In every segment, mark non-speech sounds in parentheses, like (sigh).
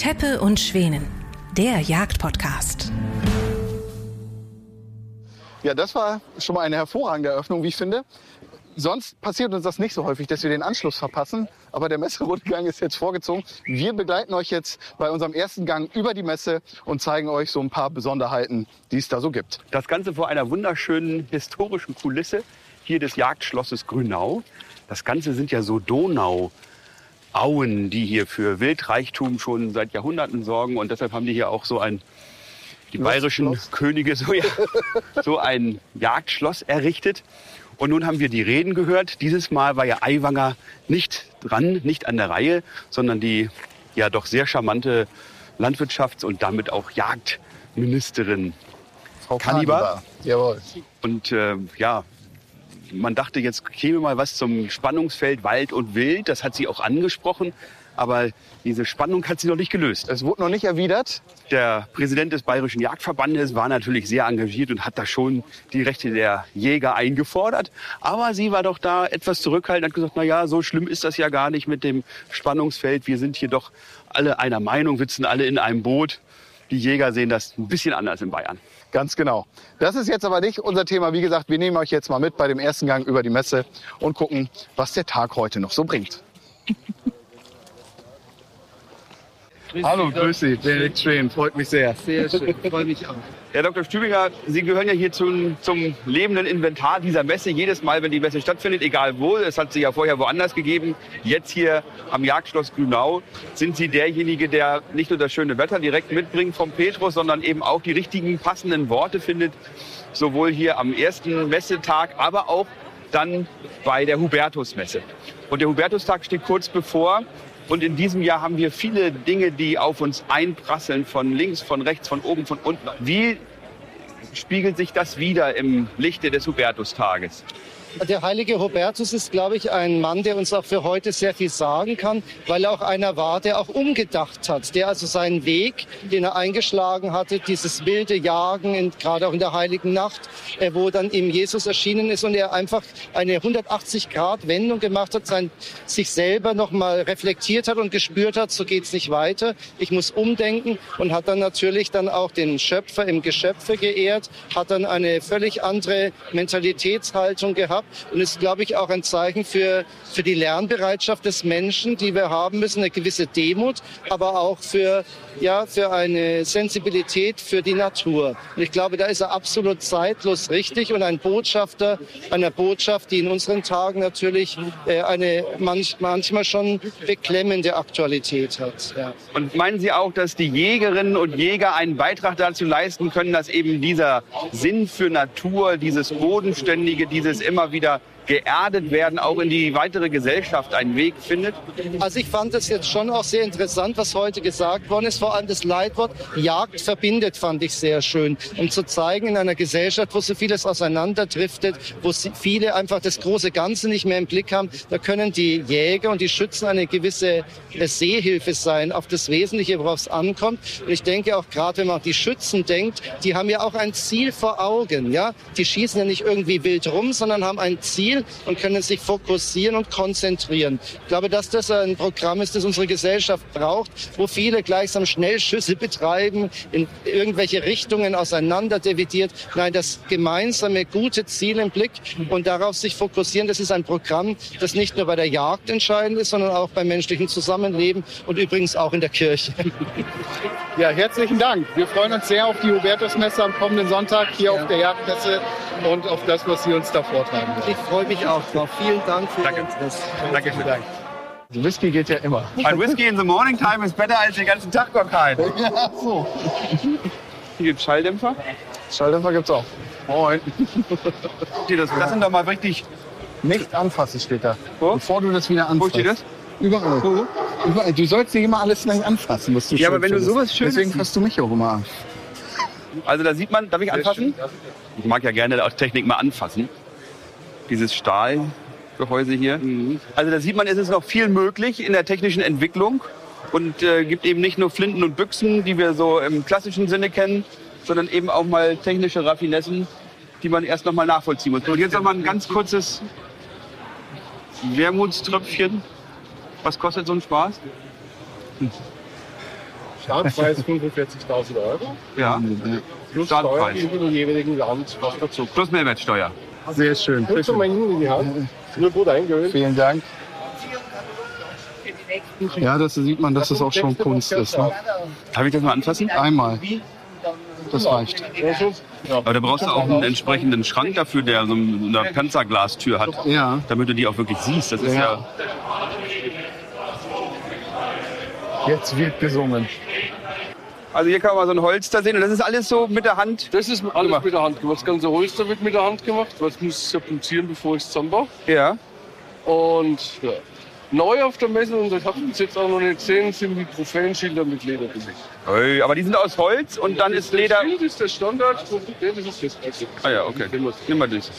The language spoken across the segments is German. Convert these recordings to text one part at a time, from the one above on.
Teppe und Schwänen, der Jagdpodcast. Ja, das war schon mal eine hervorragende Eröffnung, wie ich finde. Sonst passiert uns das nicht so häufig, dass wir den Anschluss verpassen. Aber der Messerundgang ist jetzt vorgezogen. Wir begleiten euch jetzt bei unserem ersten Gang über die Messe und zeigen euch so ein paar Besonderheiten, die es da so gibt. Das Ganze vor einer wunderschönen historischen Kulisse hier des Jagdschlosses Grünau. Das Ganze sind ja so Donauauen, die hier für Wildreichtum schon seit Jahrhunderten sorgen. Und deshalb haben die hier auch so ein, die bayerischen Könige, so, ja, (laughs) so ein Jagdschloss errichtet. Und nun haben wir die Reden gehört. Dieses Mal war ja Aiwanger nicht dran, nicht an der Reihe, sondern die ja doch sehr charmante Landwirtschafts- und damit auch Jagdministerin Frau Kannibar. Jawohl. Und äh, ja, man dachte, jetzt käme mal was zum Spannungsfeld Wald und Wild. Das hat sie auch angesprochen. Aber diese Spannung hat sie noch nicht gelöst. Es wurde noch nicht erwidert. Der Präsident des Bayerischen Jagdverbandes war natürlich sehr engagiert und hat da schon die Rechte der Jäger eingefordert. Aber sie war doch da etwas zurückhaltend und hat gesagt, na ja, so schlimm ist das ja gar nicht mit dem Spannungsfeld. Wir sind hier doch alle einer Meinung, sitzen alle in einem Boot. Die Jäger sehen das ein bisschen anders in Bayern. Ganz genau. Das ist jetzt aber nicht unser Thema. Wie gesagt, wir nehmen euch jetzt mal mit bei dem ersten Gang über die Messe und gucken, was der Tag heute noch so bringt. (laughs) Hallo, grüß Sie, Benedikt Schwen, freut mich sehr. Sehr schön, freue mich auch. (laughs) Herr Dr. Stübinger, Sie gehören ja hier zum, zum lebenden Inventar dieser Messe. Jedes Mal, wenn die Messe stattfindet, egal wo, es hat sie ja vorher woanders gegeben, jetzt hier am Jagdschloss Grünau, sind Sie derjenige, der nicht nur das schöne Wetter direkt mitbringt vom Petrus, sondern eben auch die richtigen passenden Worte findet, sowohl hier am ersten Messetag, aber auch dann bei der Hubertusmesse. Und der Hubertustag steht kurz bevor. Und in diesem Jahr haben wir viele Dinge, die auf uns einprasseln, von links, von rechts, von oben, von unten. Wie spiegelt sich das wieder im Lichte des Hubertustages? Der heilige Hubertus ist, glaube ich, ein Mann, der uns auch für heute sehr viel sagen kann, weil er auch einer war, der auch umgedacht hat, der also seinen Weg, den er eingeschlagen hatte, dieses wilde Jagen, in, gerade auch in der heiligen Nacht, äh, wo dann ihm Jesus erschienen ist und er einfach eine 180-Grad-Wendung gemacht hat, sein, sich selber nochmal reflektiert hat und gespürt hat, so geht's nicht weiter, ich muss umdenken und hat dann natürlich dann auch den Schöpfer im Geschöpfe geehrt, hat dann eine völlig andere Mentalitätshaltung gehabt und ist, glaube ich, auch ein Zeichen für, für die Lernbereitschaft des Menschen, die wir haben müssen, eine gewisse Demut, aber auch für, ja, für eine Sensibilität für die Natur. Und ich glaube, da ist er absolut zeitlos richtig und ein Botschafter einer Botschaft, die in unseren Tagen natürlich äh, eine manch, manchmal schon beklemmende Aktualität hat. Ja. Und meinen Sie auch, dass die Jägerinnen und Jäger einen Beitrag dazu leisten können, dass eben dieser Sinn für Natur, dieses Bodenständige, dieses immer wieder geerdet werden, auch in die weitere Gesellschaft einen Weg findet? Also ich fand es jetzt schon auch sehr interessant, was heute gesagt worden ist. Vor allem das Leitwort Jagd verbindet fand ich sehr schön, um zu zeigen in einer Gesellschaft, wo so vieles auseinanderdriftet, wo viele einfach das große Ganze nicht mehr im Blick haben, da können die Jäger und die Schützen eine gewisse äh, Sehhilfe sein auf das Wesentliche, worauf es ankommt. Und ich denke auch gerade, wenn man an die Schützen denkt, die haben ja auch ein Ziel vor Augen. Ja, die schießen ja nicht irgendwie wild rum, sondern haben ein Ziel und können sich fokussieren und konzentrieren. Ich glaube, dass das ein Programm ist, das unsere Gesellschaft braucht, wo viele gleichsam Schnellschüsse betreiben, in irgendwelche Richtungen auseinander dividiert. Nein, das gemeinsame gute Ziel im Blick und darauf sich fokussieren, das ist ein Programm, das nicht nur bei der Jagd entscheidend ist, sondern auch beim menschlichen Zusammenleben und übrigens auch in der Kirche. Ja, herzlichen Dank. Wir freuen uns sehr auf die Hubertusmesse am kommenden Sonntag hier Ja. auf der Jagdmesse und auf das, was Sie uns da vortragen freue mich auch drauf. Vielen Dank für Danke. Interesse. Danke schön. Whisky geht ja immer. Ein Whisky in the morning time ist besser als den ganzen Tag Cocktail. (laughs) Ja, so. Hier gibt Schalldämpfer. Schalldämpfer gibt's auch. Moin. Das, das sind doch mal richtig. Nicht anfassen steht da. Wo? Bevor du das wieder Wo anfasst. steht das? Überall. Überall. Du sollst dir immer alles gleich anfassen, was du Ja, aber wenn du sowas Schönes Deswegen fasst du mich auch immer an. Also da sieht man, darf ich anfassen? Ich mag ja gerne auch Technik mal anfassen. Dieses Stahlgehäuse hier. Also da sieht man, es ist noch viel möglich in der technischen Entwicklung und äh, gibt eben nicht nur Flinten und Büchsen, die wir so im klassischen Sinne kennen, sondern eben auch mal technische Raffinessen, die man erst noch mal nachvollziehen muss. Und jetzt noch mal ein ganz kurzes Wermutströpfchen. Was kostet so ein Spaß? Startpreis 45.000 Euro. Ja. Plus Startpreis. Steuer in dem jeweiligen Land, was dazu. Plus Mehrwertsteuer. Sehr schön. Drückst du mal hinten in die Hand. Nur gut eingeölt. Vielen Dank. Ja, das sieht man, dass es auch schon Kunst ist. Ne? Darf ich das mal anfassen? Einmal. Das reicht. Aber da brauchst du auch einen entsprechenden Schrank dafür, der so eine Panzerglastür hat. Ja. Damit du die auch wirklich siehst. Das ist ja. Ja. Jetzt wird gesungen. Also hier kann man so ein Holster sehen und das ist alles so mit der Hand. Das ist alles Gemacht. mit der Hand gemacht. Das ganze Holster wird mit der Hand gemacht, weil es muss serpentieren, bevor ich es zusammenbaue. Ja. Und ja. neu auf der Messe, und das habt ihr jetzt auch noch nicht gesehen, sind die Trophäenschilder mit Leder belegt. Ui, Aber die sind aus Holz und dann ist Leder. Das Schild ist der Standard. Das ist das Beste. Ah ja, okay. Nimm mal das.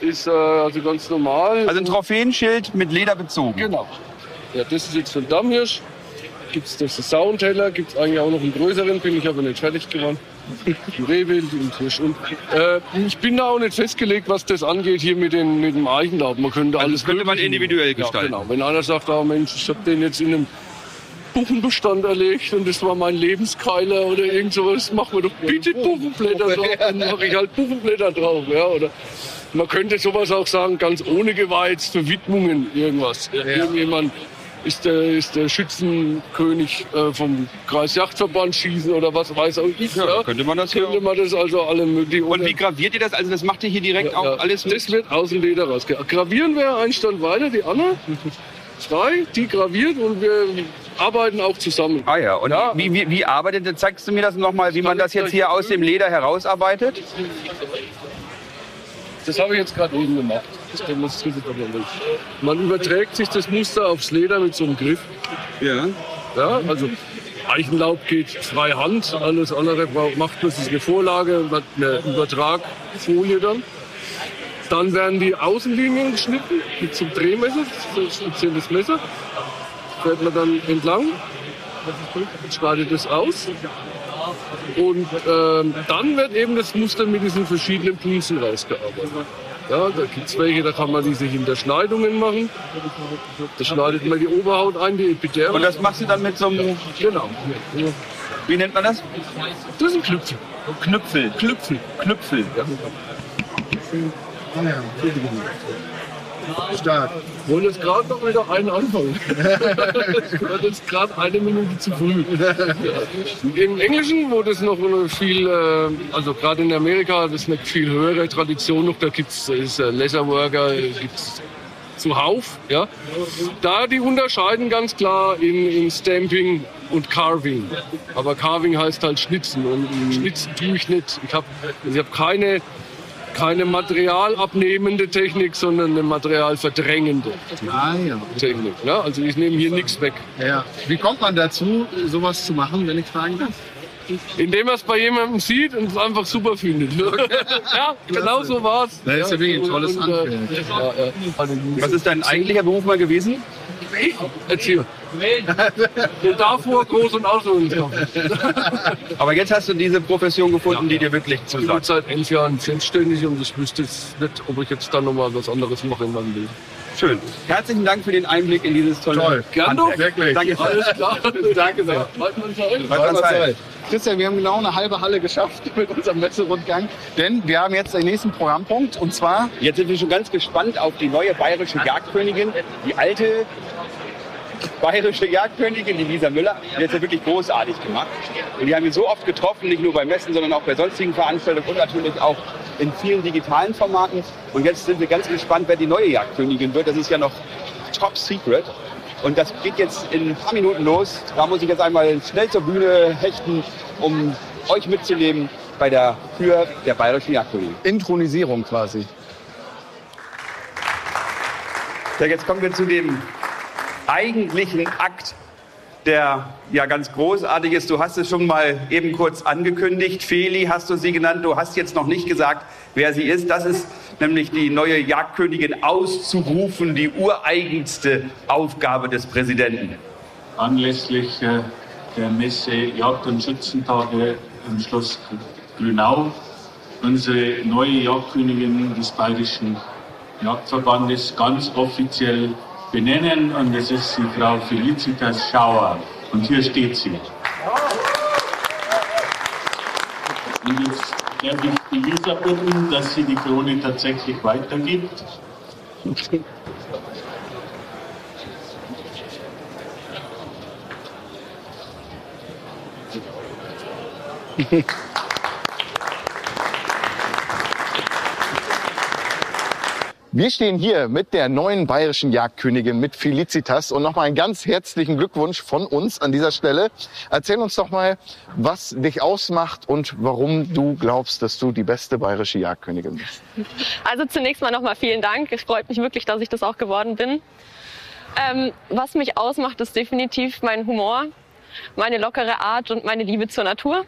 Ist äh, also ganz normal. Also ein Trophäenschild mit Leder bezogen. Genau. Ja, das ist jetzt von Dammhirsch. Gibt es das Soundteller, gibt es eigentlich auch noch einen größeren, bin ich aber nicht fertig geworden. Ein Rehwild und Hirsch. Und, äh, ich bin da auch nicht festgelegt, was das angeht hier mit, den, mit dem Eichenlaub. Man könnte Also alles das könnte man individuell gestalten. Ja, genau. Wenn einer sagt, oh Mensch, ich habe den jetzt in einem Buchenbestand erlegt und das war mein Lebenskeiler oder irgend sowas, mach mir doch bitte Buchenblätter drauf. Dann mache ich halt Buchenblätter drauf. Ja, oder man könnte sowas auch sagen, ganz ohne Geweiz für Widmungen irgendwas. Irgendjemand ist der, ist der Schützenkönig äh, vom Kreisjachtverband schießen oder was weiß auch ich. Ja, Ja, könnte man das hier könnte man das also alle möglichen. Und wie graviert ihr das? Also das macht ihr hier direkt auch Ja, alles mit? Das wird aus dem Leder rausge. Gravieren wir einen Stand weiter, die Anna. (laughs) Zwei, die graviert und wir arbeiten auch zusammen. Ah ja, und Ja. wie, wie, wie arbeitet ihr? Zeigst du mir das nochmal, wie man das jetzt hier aus dem Leder herausarbeitet? Das habe ich jetzt gerade eben gemacht. Das demonstriert ich aber nicht. Man überträgt sich das Muster aufs Leder mit so einem Griff. Ja. Ja, also Eichenlaub geht frei Hand, alles andere macht man sich eine Vorlage, eine Übertragfolie dann. Dann werden die Außenlinien geschnitten mit so einem Drehmesser, so ein spezielles Messer. Fährt man dann entlang, schneidet es aus. Und ähm, dann wird eben das Muster mit diesen verschiedenen Pulsen rausgearbeitet. Ja, da gibt es welche, da kann man diese Hinterschneidungen machen. Da schneidet man die Oberhaut ein, die Epidermis. Und das machst du dann mit so einem, Genau. wie nennt man das? Das ist ein Knüpfel. Knüpfel. Knüpfel. Knüpfel. Stark. Wollen jetzt gerade noch wieder einen anfangen. das (laughs) war jetzt gerade eine Minute zu früh. Im Englischen, wo das noch viel, äh, also gerade in Amerika, das ist eine viel höhere Tradition noch, da gibt es äh, Leatherworker, gibt es zuhauf. Ja. Da die unterscheiden ganz klar in, in Stamping und Carving. Aber Carving heißt halt Schnitzen und Schnitzen tue ich nicht. Ich habe ich hab keine keine materialabnehmende Technik, sondern eine materialverdrängende Ah ja. Technik. Ne? Also ich nehme hier nichts weg. ja. Wie kommt man dazu, sowas zu machen, wenn ich fragen darf? Indem man es bei jemandem sieht und es einfach super findet. (laughs) ja, genau so war's. Das ist ja wirklich ein tolles Und, äh, Handwerk. ja, ja. Was ist dein eigentlicher Beruf mal gewesen? Erzähl. Und davor groß und ausführungskraft. (laughs) Aber jetzt hast du diese Profession gefunden, die dir wirklich Ich bin zusagt. seit elf Jahren selbstständig und ich wüsste jetzt nicht, ob ich jetzt dann nochmal was anderes mache in meinem Leben. Schön. Herzlichen Dank für den Einblick in dieses tolle Toll. Gern doch. Wirklich. Danke. Alles klar. (laughs) Danke sehr. Weiter Christian, wir haben genau eine halbe Halle geschafft (laughs) mit unserem Messerundgang, denn wir haben jetzt den nächsten Programmpunkt und zwar Jetzt sind wir schon ganz gespannt auf die neue bayerische Jagdkönigin. Die alte bayerische Jagdkönigin, die Lisa Müller, die hat ja wirklich großartig gemacht. Und die haben wir so oft getroffen, nicht nur bei Messen, sondern auch bei sonstigen Veranstaltungen und natürlich auch in vielen digitalen Formaten. Und jetzt sind wir ganz gespannt, wer die neue Jagdkönigin wird. Das ist ja noch top secret. Und das geht jetzt in ein paar Minuten los. Da muss ich jetzt einmal schnell zur Bühne hechten, um euch mitzunehmen bei der Kür der bayerischen Jagdkönigin. Intronisierung quasi. Ja, jetzt kommen wir zu dem eigentlichen Akt, der ja ganz großartig ist. Du hast es schon mal eben kurz angekündigt. Feli hast du sie genannt. Du hast jetzt noch nicht gesagt, wer sie ist. Das ist nämlich die neue Jagdkönigin auszurufen, die ureigenste Aufgabe des Präsidenten. anlässlich äh, der Messe Jagd- und Schützentage im Schloss Grünau unsere neue Jagdkönigin des Bayerischen Jagdverbandes ganz offiziell benennen und das ist die Frau Felicitas Schauer. Und hier steht sie. Und jetzt werde ich Elisa bitten, dass sie die Krone tatsächlich weitergibt. Okay. (laughs) Wir stehen hier mit der neuen bayerischen Jagdkönigin, mit Felicitas. Und nochmal einen ganz herzlichen Glückwunsch von uns an dieser Stelle. Erzähl uns doch mal, was dich ausmacht und warum du glaubst, dass du die beste bayerische Jagdkönigin bist. Also zunächst mal nochmal vielen Dank. Es freut mich wirklich, dass ich das auch geworden bin. Ähm, was mich ausmacht, ist definitiv mein Humor, meine lockere Art und meine Liebe zur Natur.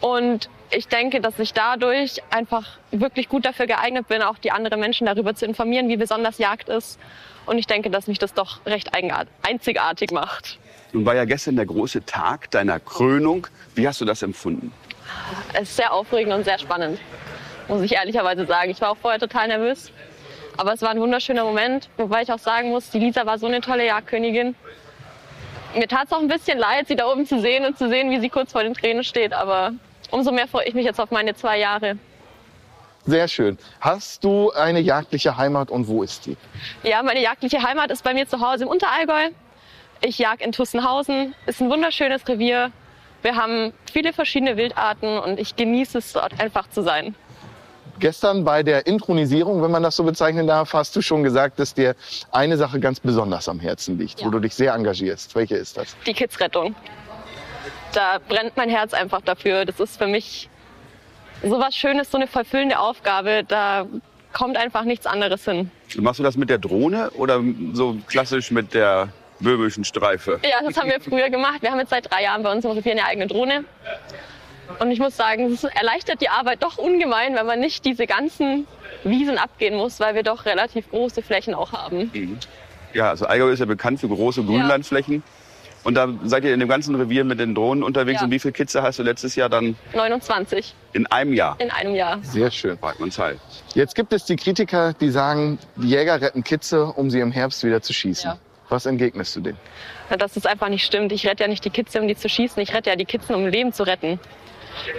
Und ich denke, dass ich dadurch einfach wirklich gut dafür geeignet bin, auch die anderen Menschen darüber zu informieren, wie besonders Jagd ist. Und ich denke, dass mich das doch recht einzigartig macht. Nun war ja gestern der große Tag deiner Krönung. Wie hast du das empfunden? Es ist sehr aufregend und sehr spannend, muss ich ehrlicherweise sagen. Ich war auch vorher total nervös. Aber es war ein wunderschöner Moment, wobei ich auch sagen muss, die Lisa war so eine tolle Jagdkönigin. Mir tat es auch ein bisschen leid, sie da oben zu sehen und zu sehen, wie sie kurz vor den Tränen steht. Aber umso mehr freue ich mich jetzt auf meine zwei Jahre. Sehr schön. Hast du eine jagdliche Heimat und wo ist die? Ja, meine jagdliche Heimat ist bei mir zu Hause im Unterallgäu. Ich jag in Tussenhausen. Ist ein wunderschönes Revier. Wir haben viele verschiedene Wildarten und ich genieße es dort einfach zu sein. Gestern bei der Intronisierung, wenn man das so bezeichnen darf, hast du schon gesagt, dass dir eine Sache ganz besonders am Herzen liegt, Ja. wo du dich sehr engagierst. Welche ist das? Die Kidsrettung. Da brennt mein Herz einfach dafür. Das ist für mich so was Schönes, so eine vollfüllende Aufgabe. Da kommt einfach nichts anderes hin. Machst du das mit der Drohne oder so klassisch mit der böhmischen Streife? Ja, das haben wir früher gemacht. Wir haben jetzt seit drei Jahren bei uns im Revier eine eigene Drohne. Und ich muss sagen, es erleichtert die Arbeit doch ungemein, wenn man nicht diese ganzen Wiesen abgehen muss, weil wir doch relativ große Flächen auch haben. Ja, also Allgäu ist ja bekannt für große Grünlandflächen. Und da seid ihr in dem ganzen Revier mit den Drohnen unterwegs. Ja. Und wie viele Kitze hast du letztes Jahr dann 29 in einem Jahr? in einem Jahr. Sehr schön. Wagenmannsheil. Jetzt gibt es die Kritiker, die sagen, die Jäger retten Kitze, um sie im Herbst wieder zu schießen. Ja. Was entgegnest du denen? Dass es einfach nicht stimmt. Ich rette ja nicht die Kitze, um die zu schießen. Ich rette ja die Kitzen, um Leben zu retten.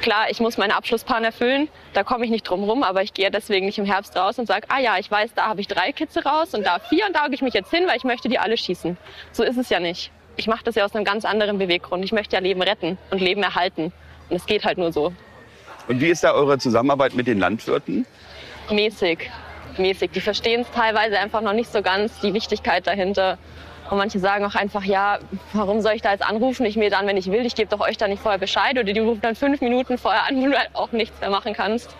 Klar, ich muss meinen Abschlussplan erfüllen. Da komme ich nicht drum rum. Aber ich gehe deswegen nicht im Herbst raus und sage, ah ja, ich weiß, da habe ich drei Kitze raus und da vier und da hocke ich mich jetzt hin, weil ich möchte die alle schießen. So ist es ja nicht. Ich mache das ja aus einem ganz anderen Beweggrund. Ich möchte ja Leben retten und Leben erhalten. Und es geht halt nur so. Und wie ist da eure Zusammenarbeit mit den Landwirten? mäßig. Mäßig. Die verstehen es teilweise einfach noch nicht so ganz, die Wichtigkeit dahinter. Und manche sagen auch einfach, ja, warum soll ich da jetzt anrufen? Ich mir dann, wenn ich will, ich gebe doch euch da nicht vorher Bescheid. Oder die rufen dann fünf Minuten vorher an, (laughs) wo du halt auch nichts mehr machen kannst.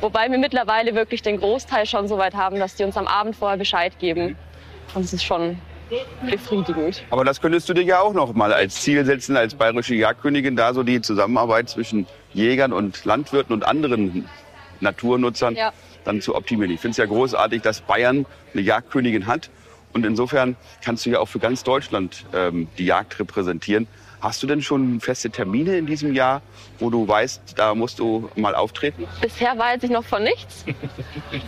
Wobei wir mittlerweile wirklich den Großteil schon so weit haben, dass die uns am Abend vorher Bescheid geben. Und es ist schon befriedigend. Aber das könntest du dir ja auch noch mal als Ziel setzen, als bayerische Jagdkönigin, da so die Zusammenarbeit zwischen Jägern und Landwirten und anderen Naturnutzern Ja. dann zu optimieren. Ich finde es ja großartig, dass Bayern eine Jagdkönigin hat. Und insofern kannst du ja auch für ganz Deutschland ähm, die Jagd repräsentieren. Hast du denn schon feste Termine in diesem Jahr, wo du weißt, da musst du mal auftreten? Bisher weiß ich noch von nichts. (laughs)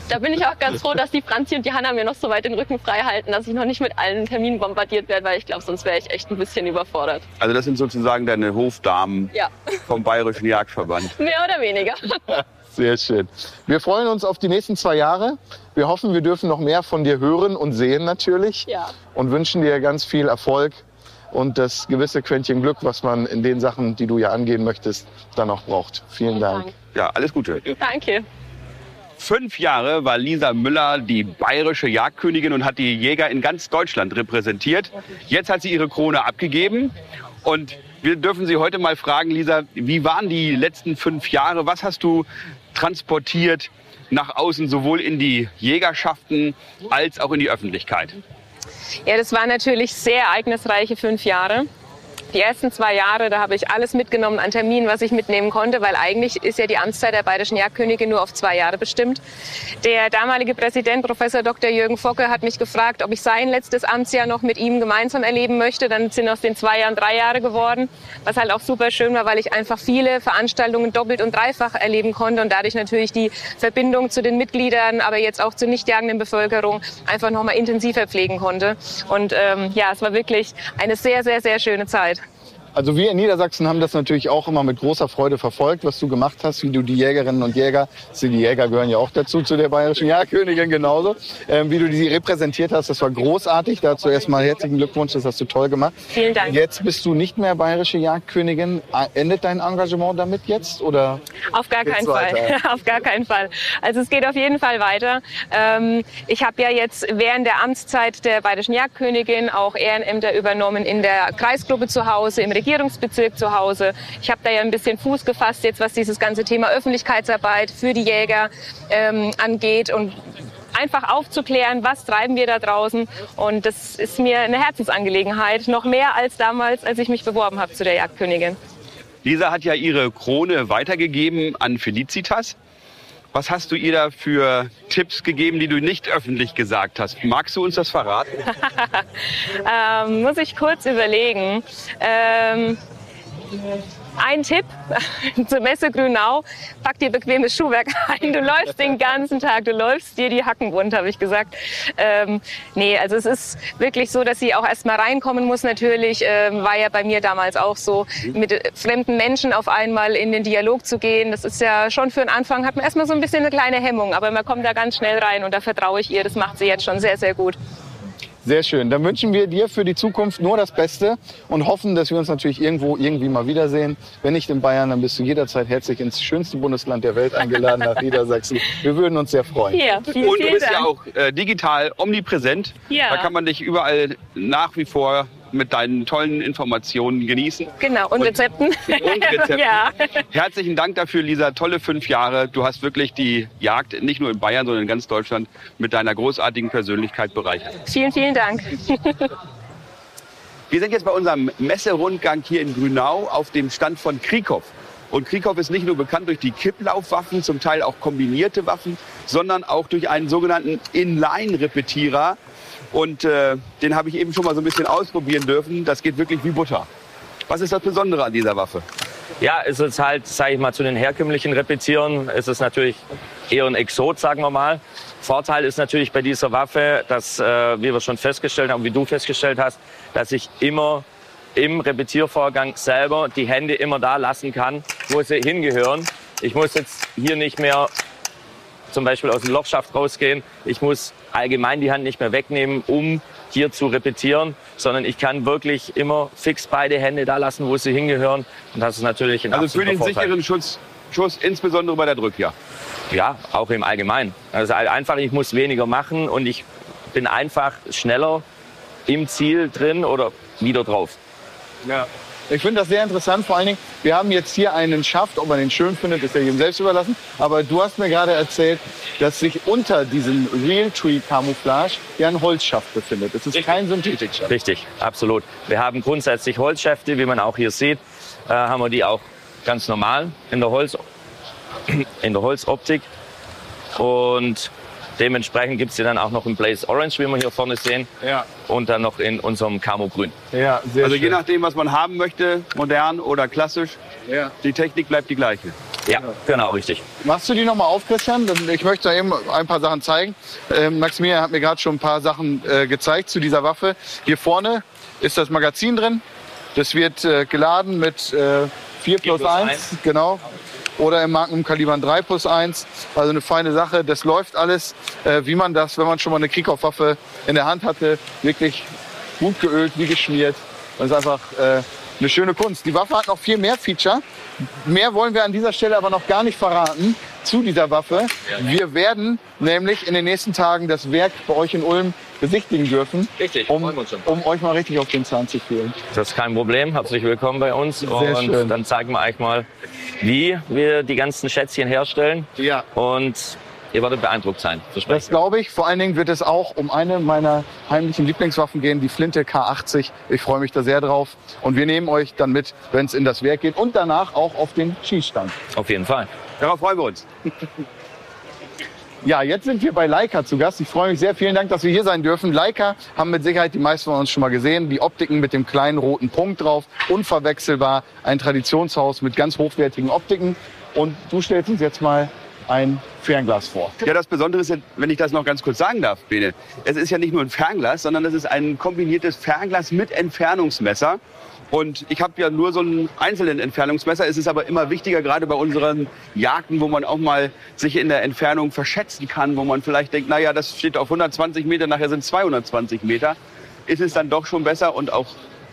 Da bin ich auch ganz froh, dass die Franzi und die Hanna mir noch so weit den Rücken frei halten, dass ich noch nicht mit allen Terminen bombardiert werde, weil ich glaube, sonst wäre ich echt ein bisschen überfordert. Also das sind sozusagen deine Hofdamen Ja, vom Bayerischen Jagdverband. (laughs) mehr oder weniger. (laughs) Sehr schön. Wir freuen uns auf die nächsten zwei Jahre. Wir hoffen, wir dürfen noch mehr von dir hören und sehen natürlich. Ja. Und wünschen dir ganz viel Erfolg und das gewisse Quäntchen Glück, was man in den Sachen, die du ja angehen möchtest, dann auch braucht. Vielen Dank. Ja, alles Gute. Danke. Fünf Jahre war Lisa Müller die bayerische Jagdkönigin und hat die Jäger in ganz Deutschland repräsentiert. Jetzt hat sie ihre Krone abgegeben und wir dürfen Sie heute mal fragen, Lisa, wie waren die letzten fünf Jahre? Was hast du transportiert nach außen, sowohl in die Jägerschaften als auch in die Öffentlichkeit? Ja, das waren natürlich sehr ereignisreiche fünf Jahre. Die ersten zwei Jahre, da habe ich alles mitgenommen an Terminen, was ich mitnehmen konnte, weil eigentlich ist ja die Amtszeit der bayerischen Jagdkönigin nur auf zwei Jahre bestimmt. Der damalige Präsident, Professor Dr. Jürgen Focke, hat mich gefragt, ob ich sein letztes Amtsjahr noch mit ihm gemeinsam erleben möchte. Dann sind aus den zwei Jahren drei Jahre geworden, was halt auch super schön war, weil ich einfach viele Veranstaltungen doppelt und dreifach erleben konnte und dadurch natürlich die Verbindung zu den Mitgliedern, aber jetzt auch zur nicht jagenden Bevölkerung einfach noch mal intensiver pflegen konnte. Und ähm, ja, es war wirklich eine sehr, sehr, sehr schöne Zeit. Also wir in Niedersachsen haben das natürlich auch immer mit großer Freude verfolgt, was du gemacht hast, wie du die Jägerinnen und Jäger, die Jäger gehören ja auch dazu, zu der bayerischen Jagdkönigin genauso, ähm, wie du die repräsentiert hast, das war großartig. Dazu erstmal herzlichen Glückwunsch, das hast du toll gemacht. Vielen Dank. Jetzt bist du nicht mehr bayerische Jagdkönigin. Endet dein Engagement damit jetzt oder? Auf gar keinen Fall. (laughs) auf gar keinen Fall. Also es geht auf jeden Fall weiter. Ähm, ich habe ja jetzt während der Amtszeit der bayerischen Jagdkönigin auch Ehrenämter übernommen in der Kreisgruppe zu Hause, im Regierungsbezirk zu Hause. Ich habe da ja ein bisschen Fuß gefasst jetzt, was dieses ganze Thema Öffentlichkeitsarbeit für die Jäger ähm, angeht und einfach aufzuklären, was treiben wir da draußen. Und das ist mir eine Herzensangelegenheit, noch mehr als damals, als ich mich beworben habe zu der Jagdkönigin. Lisa hat ja ihre Krone weitergegeben an Felicitas. Was hast du ihr da für Tipps gegeben, die du nicht öffentlich gesagt hast? Magst du uns das verraten? (laughs) ähm, muss ich kurz überlegen. Ähm, ein Tipp (laughs) zur Messe Grünau, pack dir bequemes Schuhwerk (laughs) ein. Du läufst den ganzen Tag, du läufst dir die Hacken wund, habe ich gesagt. Ähm, nee, also es ist wirklich so, dass sie auch erst mal reinkommen muss natürlich. Ähm, war ja bei mir damals auch so, mit äh, fremden Menschen auf einmal in den Dialog zu gehen. Das ist ja schon für den Anfang, hat man erstmal so ein bisschen eine kleine Hemmung, aber man kommt da ganz schnell rein und da vertraue ich ihr. Das macht sie jetzt schon sehr, sehr gut. Sehr schön. Dann wünschen wir dir für die Zukunft nur das Beste und hoffen, dass wir uns natürlich irgendwo irgendwie mal wiedersehen. Wenn nicht in Bayern, dann bist du jederzeit herzlich ins schönste Bundesland der Welt eingeladen, nach Niedersachsen. Wir würden uns sehr freuen. Ja, vielen, Und du vielen bist ja Dank. auch äh, digital omnipräsent. Ja. Da kann man dich überall nach wie vor mit deinen tollen Informationen genießen. Genau, und Rezepten. (laughs) Und Rezepten. ja. Herzlichen Dank dafür, Lisa. Tolle fünf Jahre. Du hast wirklich die Jagd nicht nur in Bayern, sondern in ganz Deutschland mit deiner großartigen Persönlichkeit bereichert. Vielen, vielen Dank. Wir sind jetzt bei unserem Messerundgang hier in Grünau auf dem Stand von Kriekow. Und Kriekow ist nicht nur bekannt durch die Kipplaufwaffen, zum Teil auch kombinierte Waffen, sondern auch durch einen sogenannten Inline-Repetierer. Und äh, den habe ich eben schon mal so ein bisschen ausprobieren dürfen. Das geht wirklich wie Butter. Was ist das Besondere an dieser Waffe? Ja, es ist halt, sage ich mal, zu den herkömmlichen Repetieren ist es natürlich eher ein Exot, sagen wir mal. Vorteil ist natürlich bei dieser Waffe, dass, äh, wie wir schon festgestellt haben, wie du festgestellt hast, dass ich immer im Repetiervorgang selber die Hände immer da lassen kann, wo sie hingehören. Ich muss jetzt hier nicht mehr zum Beispiel aus dem Lochschaft rausgehen. Ich muss allgemein die Hand nicht mehr wegnehmen, um hier zu repetieren, sondern ich kann wirklich immer fix beide Hände da lassen, wo sie hingehören. Und das ist natürlich ein Also für den Vorteil. sicheren Schutz, Schuss, insbesondere bei der Drückjagd. Ja, auch im Allgemeinen. Also einfach, ich muss weniger machen und ich bin einfach schneller im Ziel drin oder wieder drauf. Ja. Ich finde das sehr interessant. Vor allen Dingen, wir haben jetzt hier einen Schaft. Ob man den schön findet, ist ja jedem selbst überlassen. Aber du hast mir gerade erzählt, dass sich unter diesem Realtree Camouflage ja ein Holzschaft befindet. Es ist kein Synthetikschaft. Richtig, absolut. Wir haben grundsätzlich Holzschäfte, wie man auch hier sieht, äh, haben wir die auch ganz normal in der, Holz, (clears throat) in der Holzoptik. Und dementsprechend gibt es die dann auch noch in Blaze Orange, wie wir hier vorne sehen. Ja. Und dann noch in unserem Camo Grün. Ja, sehr Also schön. je nachdem, was man haben möchte, modern oder klassisch, Ja. die Technik bleibt die gleiche. Ja, genau, richtig. Machst du die noch mal auf, Christian? Ich möchte da eben ein paar Sachen zeigen. Ähm, Maximilian hat mir gerade schon ein paar Sachen äh, gezeigt zu dieser Waffe. Hier vorne ist das Magazin drin. Das wird äh, geladen mit äh, 4 plus plus 1, eins. genau. Oder im Magnum Kaliber 3 plus 1. Also eine feine Sache. Das läuft alles, äh, wie man das, wenn man schon mal eine Krieghoff-Waffe in der Hand hatte, wirklich gut geölt, wie geschmiert. Das ist einfach äh, eine schöne Kunst. Die Waffe hat noch viel mehr Feature. Mehr wollen wir an dieser Stelle aber noch gar nicht verraten zu dieser Waffe. Wir werden nämlich in den nächsten Tagen das Werk bei euch in Ulm besichtigen dürfen, Richtig, um, freuen wir uns schon. um euch mal richtig auf den Zahn zu fühlen. Das ist kein Problem. Herzlich willkommen bei uns. und schön. dann zeigen wir euch mal, wie wir die ganzen Schätzchen herstellen. Ja. Und ihr werdet beeindruckt sein. Das glaube ich. Vor allen Dingen wird es auch um eine meiner heimlichen Lieblingswaffen gehen, die Flinte K80. Ich freue mich da sehr drauf. Und wir nehmen euch dann mit, wenn es in das Werk geht und danach auch auf den Schießstand. Auf jeden Fall. Darauf freuen wir uns. Ja, jetzt sind wir bei Leica zu Gast. Ich freue mich sehr. Vielen Dank, dass wir hier sein dürfen. Leica haben mit Sicherheit die meisten von uns schon mal gesehen. Die Optiken mit dem kleinen roten Punkt drauf. Unverwechselbar. Ein Traditionshaus mit ganz hochwertigen Optiken. Und du stellst uns jetzt mal ein Fernglas vor. Ja, das Besondere ist, ja, wenn ich das noch ganz kurz sagen darf, Bene, es ist ja nicht nur ein Fernglas, sondern es ist ein kombiniertes Fernglas mit Entfernungsmesser. Und ich habe ja nur so einen einzelnen Entfernungsmesser. Es ist aber immer wichtiger, gerade bei unseren Jagden, wo man auch mal sich in der Entfernung verschätzen kann, wo man vielleicht denkt, naja, das steht auf 120 Meter, nachher sind es 220 Meter, ist es dann doch schon besser und auch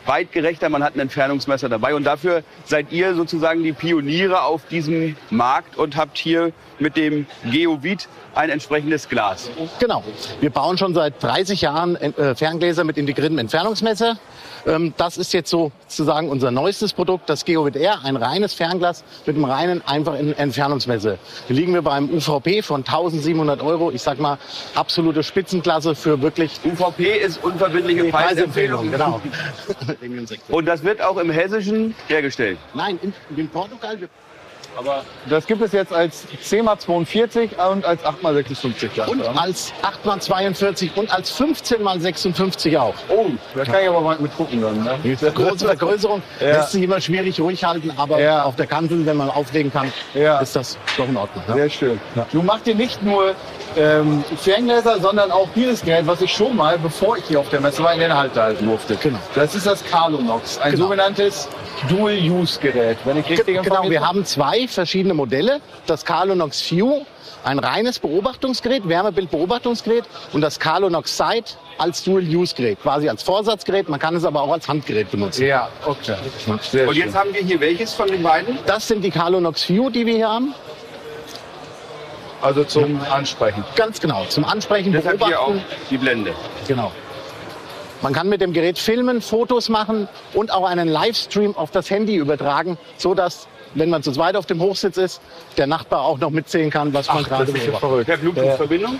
weitgerechter. Man hat ein Entfernungsmesser dabei. Und dafür seid ihr sozusagen die Pioniere auf diesem Markt und habt hier mit dem Geovid ein entsprechendes Glas. Genau. Wir bauen schon seit 30 Jahren äh, Ferngläser mit integriertem Entfernungsmesser. Ähm, das ist jetzt sozusagen unser neuestes Produkt, das Geovid R, ein reines Fernglas mit einem reinen, einfachen Entfernungsmesser. Hier liegen wir beim UVP von 1700 Euro. Ich sag mal, absolute Spitzenklasse für wirklich... UVP ist unverbindliche Preisempfehlung. Genau. (laughs) Und das wird auch im Hessischen hergestellt? Nein, in, in Portugal. Aber das gibt es jetzt als 10x42 und als 8x56. Und oder? als 8x42 und als 15x56 auch. Oh, da kann ich aber mal mit gucken dann. Ne? Die große Vergrößerung (laughs) Ja. lässt sich immer schwierig ruhig halten, aber Ja. auf der Kanzel, wenn man auflegen kann, Ja. ist das doch in Ordnung. Ne? Sehr schön. Du machst dir nicht nur ähm, Ferngläser, sondern auch dieses Gerät, was ich schon mal, bevor ich hier auf der Messe war, in den Halter halten durfte. Genau. Das ist das Carlonox, ein Genau. sogenanntes Dual-Use-Gerät. Wenn ich richtig Genau, informiert wir haben zwei verschiedene Modelle. Das Carlonox View, ein reines Beobachtungsgerät, Wärmebildbeobachtungsgerät und das Carlonox Sight als Dual-Use-Gerät, quasi als Vorsatzgerät. Man kann es aber auch als Handgerät benutzen. Ja, okay. Sehr Und schön. jetzt haben wir hier welches von den beiden? Das sind die Carlonox View, die wir hier haben. Also zum Ansprechen. Ganz genau, zum Ansprechen, Deshalb hier auch beobachten. die Blende. Genau. Man kann mit dem Gerät filmen, Fotos machen und auch einen Livestream auf das Handy übertragen, so dass, wenn man zu zweit auf dem Hochsitz ist, der Nachbar auch noch mitzählen kann, was man gerade Das ist ja beobachtet. verrückt. Per Bluetooth-Verbindung?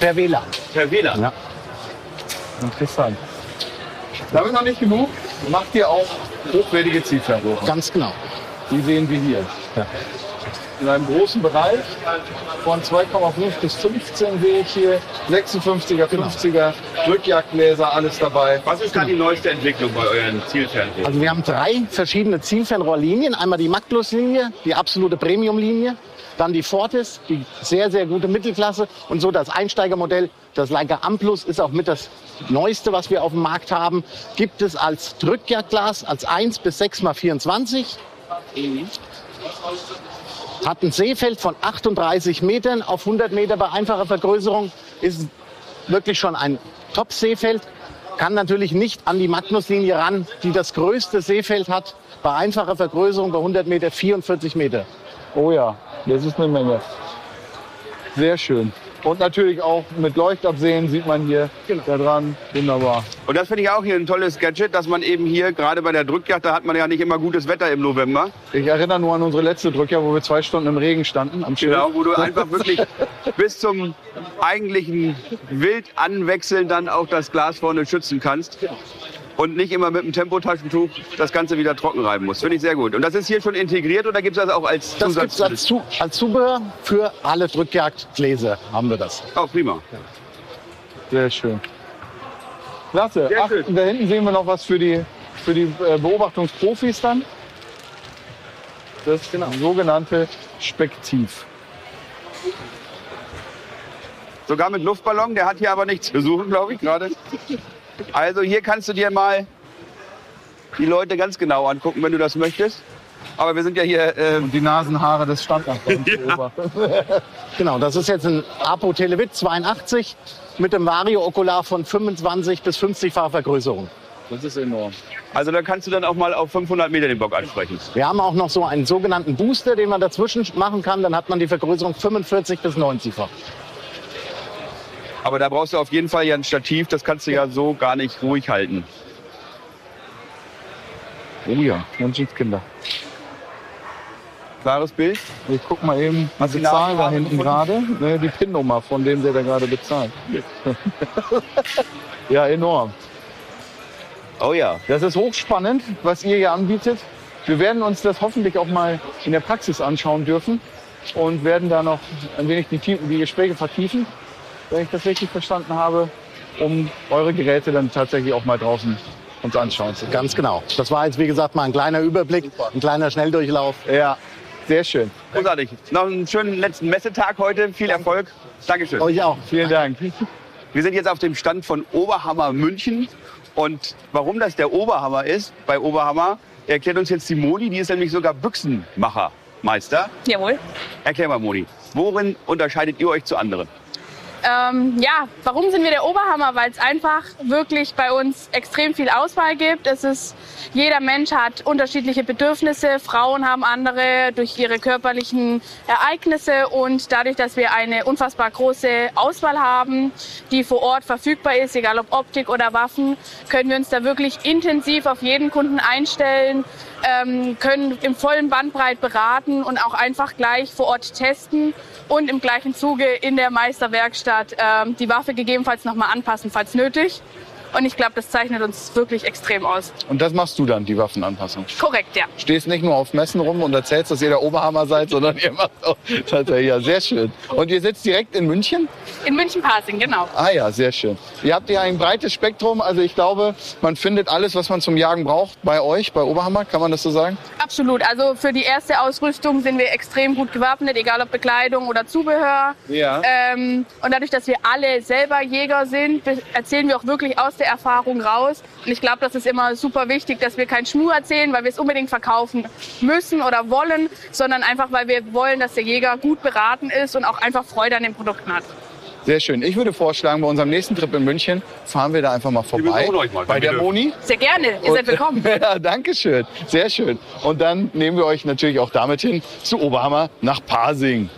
Per WLAN. Per WLAN? Ja. Interessant. Damit noch nicht genug. Macht ihr auch hochwertige Zielfernrohre. Ganz genau. Die sehen wir hier. In einem großen Bereich von 2,5 bis 15 sehe ich hier 56er, 50er, Rückjagdgläser, alles dabei. Was ist da die neueste Entwicklung bei euren Zielfernsehern? Also wir haben drei verschiedene Zielfernrohrlinien. Einmal die Magnus-Linie, die absolute Premium-Linie. Dann die Fortis, die sehr, sehr gute Mittelklasse. Und so das Einsteigermodell, das Leica Amplus, ist auch mit das Neueste, was wir auf dem Markt haben. Gibt es als Drückjagdglas, als 1 bis 6 mal 24. Hat ein Seefeld von 38 Metern auf 100 Meter bei einfacher Vergrößerung. Ist wirklich schon ein Top-Seefeld. Kann natürlich nicht an die Magnus-Linie ran, die das größte Seefeld hat. Bei einfacher Vergrößerung bei 100 Meter 44 Meter. Oh ja, das ist eine Menge. Sehr schön. Und natürlich auch mit Leuchtabsehen sieht man hier da dran. Wunderbar. Und das finde ich auch hier ein tolles Gadget, dass man eben hier, gerade bei der Drückjagd, da hat man ja nicht immer gutes Wetter im November. Ich erinnere nur an unsere letzte Drückjagd, wo wir zwei Stunden im Regen standen. Am Schild. Genau, wo du (laughs) einfach wirklich bis zum eigentlichen Wildanwechseln dann auch das Glas vorne schützen kannst. Und nicht immer mit dem Tempotaschentuch das Ganze wieder trocken reiben musst. Finde ich sehr gut. Und das ist hier schon integriert oder gibt es das auch als Das Zusatz? gibt es als, Zu als Zubehör für alle Drückjagdgläser haben wir das. Oh, prima. Sehr schön. Klasse. Sehr Ach, schön. da hinten sehen wir noch was für die, für die äh, Beobachtungsprofis dann. Das sogenannte Spektiv. Sogar mit Luftballon, der hat hier aber nichts zu suchen, glaube ich, gerade. (laughs) Also hier kannst du dir mal die Leute ganz genau angucken, wenn du das möchtest. Aber wir sind ja hier. Äh, Und die Nasenhaare des Standnachbarn (laughs) beobachten. Genau, das ist jetzt ein Apo Televit 82 mit einem Vario-Okular von 25 bis 50-facher Vergrößerung. Das ist enorm. also da kannst du dann auch mal auf 500 Meter den Bock ansprechen. Wir haben auch noch so einen sogenannten Booster, den man dazwischen machen kann. Dann hat man die Vergrößerung 45 bis 90-fach. Aber da brauchst du auf jeden Fall ja ein Stativ, das kannst du ja so gar nicht ruhig halten. Oh ja, Menschenskinder. Klares Bild. Ich guck mal eben Hast die Zahl da hinten gerade. Ne, die PIN-Nummer, von dem der da gerade bezahlt. (laughs) ja, enorm. Oh ja. Das ist hochspannend, was ihr hier anbietet. Wir werden uns das hoffentlich auch mal in der Praxis anschauen dürfen und werden da noch ein wenig die, die Gespräche vertiefen, wenn ich das richtig verstanden habe, um eure Geräte dann tatsächlich auch mal draußen uns anschauen zu können. Ganz genau. Das war jetzt, wie gesagt, mal ein kleiner Überblick, ein kleiner Schnelldurchlauf. Ja, sehr schön. Großartig. Noch einen schönen letzten Messetag heute. Viel Erfolg. Dankeschön. Euch auch. Vielen Dank. (laughs) Wir sind jetzt auf dem Stand von Oberhammer München Und warum das der Oberhammer ist, bei Oberhammer, erklärt uns jetzt die Moni, die ist nämlich sogar Büchsenmachermeister. Jawohl. Erklär mal, Moni, worin unterscheidet ihr euch zu anderen? Ähm, ja, warum sind wir der Oberhammer? Weil es einfach wirklich bei uns extrem viel Auswahl gibt. Es ist, jeder Mensch hat unterschiedliche Bedürfnisse. Frauen haben andere durch ihre körperlichen Ereignisse und dadurch, dass wir eine unfassbar große Auswahl haben, die vor Ort verfügbar ist, egal ob Optik oder Waffen, können wir uns da wirklich intensiv auf jeden Kunden einstellen, ähm, können im vollen Bandbreit beraten und auch einfach gleich vor Ort testen und im gleichen Zuge in der Meisterwerkstatt ähm, die Waffe gegebenenfalls nochmal anpassen, falls nötig. Und ich glaube, das zeichnet uns wirklich extrem aus. Und das machst du dann, die Waffenanpassung? Korrekt, ja. Stehst nicht nur auf Messen rum und erzählst, dass ihr der Oberhammer seid, sondern ihr macht auch tatsächlich, ja, sehr schön. Und ihr sitzt direkt in München? In München-Pasing, genau. Ah ja, sehr schön. Ihr habt ja ein breites Spektrum. Also ich glaube, man findet alles, was man zum Jagen braucht, bei euch, bei Oberhammer. Kann man das so sagen? Absolut. Also für die erste Ausrüstung sind wir extrem gut gewappnet, egal ob Bekleidung oder Zubehör. Ja. Ähm, und dadurch, dass wir alle selber Jäger sind, erzählen wir auch wirklich aus der Erfahrung raus. Und ich glaube, das ist immer super wichtig, dass wir keinen Schmuh erzählen, weil wir es unbedingt verkaufen müssen oder wollen, sondern einfach, weil wir wollen, dass der Jäger gut beraten ist und auch einfach Freude an den Produkten hat. Sehr schön. Ich würde vorschlagen, bei unserem nächsten Trip in München fahren wir da einfach mal vorbei. besuchen euch mal, bei der. Moni. Sehr gerne, ihr seid willkommen. (laughs) ja, danke schön. Sehr schön. Und dann nehmen wir euch natürlich auch damit hin zu Oberhammer nach Pasing.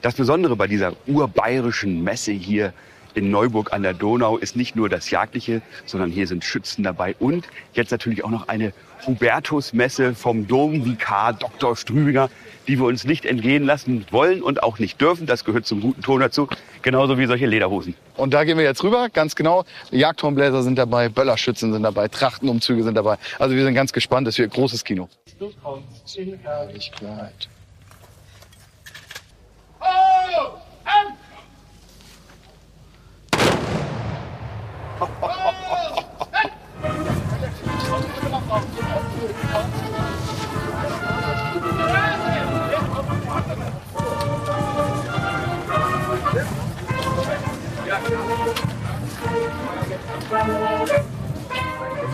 Das Besondere bei dieser urbayerischen Messe hier in Neuburg an der Donau ist nicht nur das Jagdliche, sondern hier sind Schützen dabei und jetzt natürlich auch noch eine Hubertusmesse vom Domvikar Dr. Strübinger, die wir uns nicht entgehen lassen wollen und auch nicht dürfen. Das gehört zum guten Ton dazu, genauso wie solche Lederhosen. Und da gehen wir jetzt rüber, ganz genau. Jagdhornbläser sind dabei, Böllerschützen sind dabei, Trachtenumzüge sind dabei. Also wir sind ganz gespannt, es wird großes Kino. Herrlichkeit.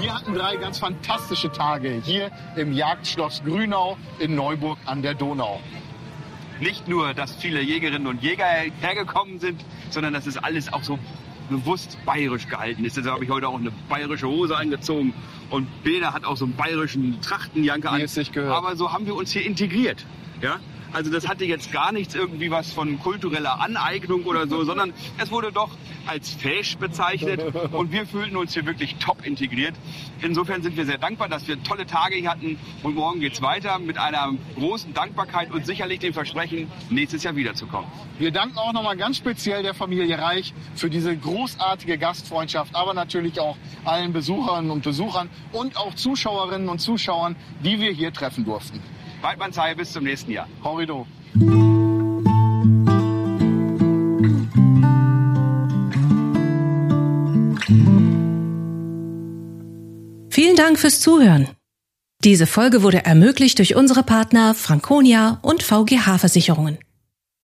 Wir hatten drei ganz fantastische Tage hier im Jagdschloss Grünau in Neuburg an der Donau. Nicht nur, dass viele Jägerinnen und Jäger hergekommen sind, sondern dass es alles auch so bewusst bayerisch gehalten ist. Deshalb habe ich heute auch eine bayerische Hose angezogen und Bene hat auch so einen bayerischen Trachtenjanke an. Aber so haben wir uns hier integriert. Ja? Also das hatte jetzt gar nichts irgendwie was von kultureller Aneignung oder so, sondern es wurde doch als fesch bezeichnet und wir fühlten uns hier wirklich top integriert. Insofern sind wir sehr dankbar, dass wir tolle Tage hier hatten und morgen geht's weiter mit einer großen Dankbarkeit und sicherlich dem Versprechen, nächstes Jahr wiederzukommen. Wir danken auch nochmal ganz speziell der Familie Reich für diese großartige Gastfreundschaft, aber natürlich auch allen Besucherinnen und Besuchern und auch Zuschauerinnen und Zuschauern, die wir hier treffen durften. Weidmannsheil, bis zum nächsten Jahr. Horrido. Vielen Dank fürs Zuhören. Diese Folge wurde ermöglicht durch unsere Partner Franconia und VGH Versicherungen.